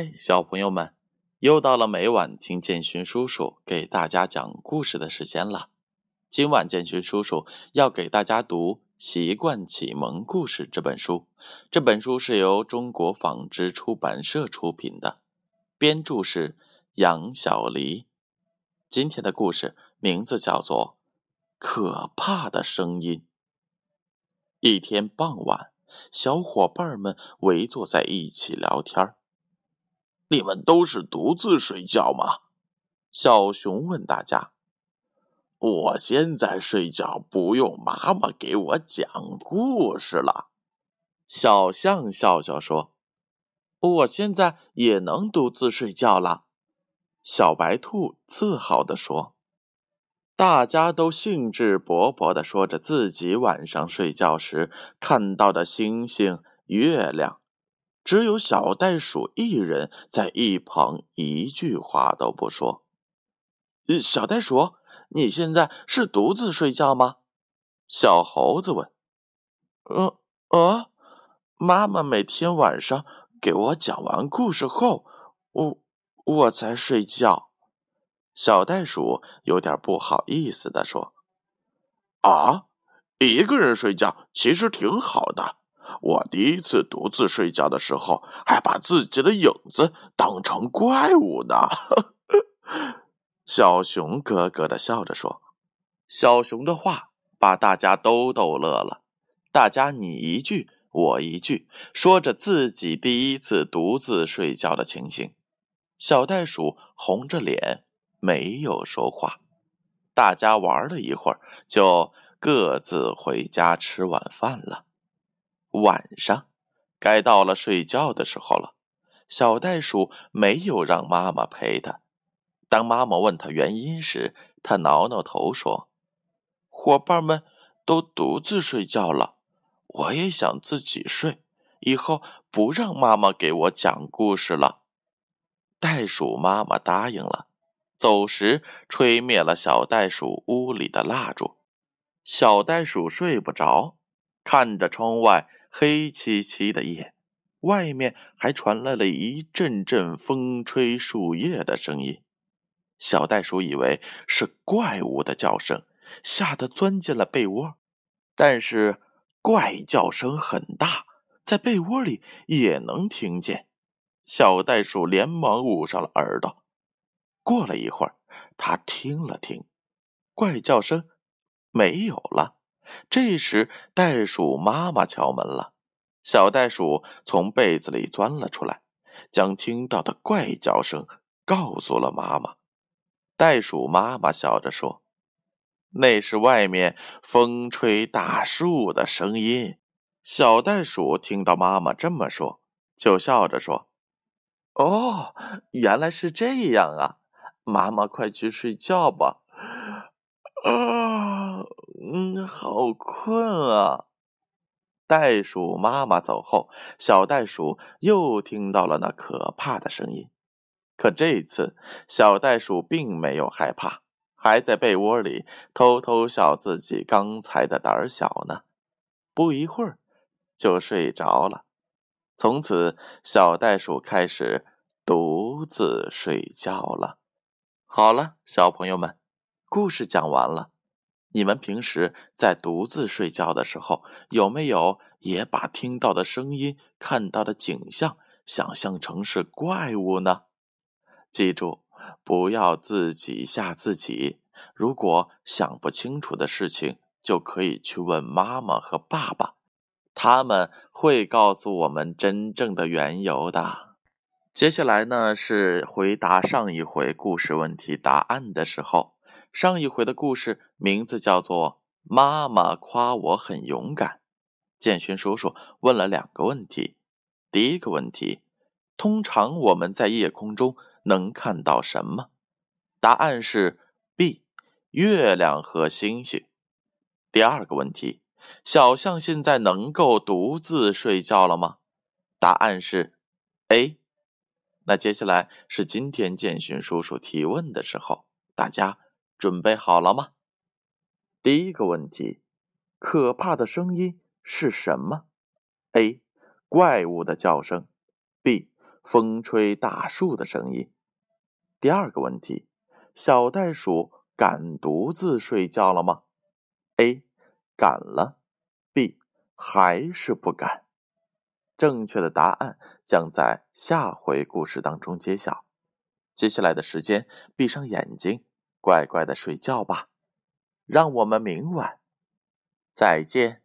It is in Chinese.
嗨，小朋友们，又到了每晚听建勋叔叔给大家讲故事的时间了。今晚建勋叔叔要给大家读《习惯启蒙故事》这本书。这本书是由中国纺织出版社出品的，编著是杨小黎。今天的故事名字叫做《可怕的声音》。一天傍晚，小伙伴们围坐在一起聊天儿。你们都是独自睡觉吗？小熊问大家。我现在睡觉不用妈妈给我讲故事了。小象笑笑说：“我现在也能独自睡觉了。”小白兔自豪地说。大家都兴致勃勃地说着自己晚上睡觉时看到的星星、月亮。只有小袋鼠一人在一旁，一句话都不说。小袋鼠，你现在是独自睡觉吗？小猴子问。呃呃，妈妈每天晚上给我讲完故事后，我我才睡觉。小袋鼠有点不好意思的说：“啊，一个人睡觉其实挺好的。”我第一次独自睡觉的时候，还把自己的影子当成怪物呢。小熊咯咯的笑着说：“小熊的话把大家都逗乐了。大家你一句我一句，说着自己第一次独自睡觉的情形。小袋鼠红着脸没有说话。大家玩了一会儿，就各自回家吃晚饭了。”晚上，该到了睡觉的时候了。小袋鼠没有让妈妈陪它。当妈妈问他原因时，他挠挠头说：“伙伴们都独自睡觉了，我也想自己睡。以后不让妈妈给我讲故事了。”袋鼠妈妈答应了，走时吹灭了小袋鼠屋里的蜡烛。小袋鼠睡不着，看着窗外。黑漆漆的夜，外面还传来了一阵阵风吹树叶的声音。小袋鼠以为是怪物的叫声，吓得钻进了被窝。但是怪叫声很大，在被窝里也能听见。小袋鼠连忙捂上了耳朵。过了一会儿，他听了听，怪叫声没有了。这时，袋鼠妈妈敲门了。小袋鼠从被子里钻了出来，将听到的怪叫声告诉了妈妈。袋鼠妈妈笑着说：“那是外面风吹大树的声音。”小袋鼠听到妈妈这么说，就笑着说：“哦，原来是这样啊！妈妈，快去睡觉吧。”啊，嗯，好困啊！袋鼠妈妈走后，小袋鼠又听到了那可怕的声音。可这次，小袋鼠并没有害怕，还在被窝里偷偷笑自己刚才的胆小呢。不一会儿，就睡着了。从此，小袋鼠开始独自睡觉了。好了，小朋友们。故事讲完了，你们平时在独自睡觉的时候，有没有也把听到的声音、看到的景象想象成是怪物呢？记住，不要自己吓自己。如果想不清楚的事情，就可以去问妈妈和爸爸，他们会告诉我们真正的缘由的。接下来呢，是回答上一回故事问题答案的时候。上一回的故事名字叫做《妈妈夸我很勇敢》。建勋叔叔问了两个问题。第一个问题：通常我们在夜空中能看到什么？答案是 B，月亮和星星。第二个问题：小象现在能够独自睡觉了吗？答案是 A。那接下来是今天建勋叔叔提问的时候，大家。准备好了吗？第一个问题：可怕的声音是什么？A. 怪物的叫声。B. 风吹大树的声音。第二个问题：小袋鼠敢独自睡觉了吗？A. 敢了，B. 还是不敢。正确的答案将在下回故事当中揭晓。接下来的时间，闭上眼睛，乖乖的睡觉吧。让我们明晚再见。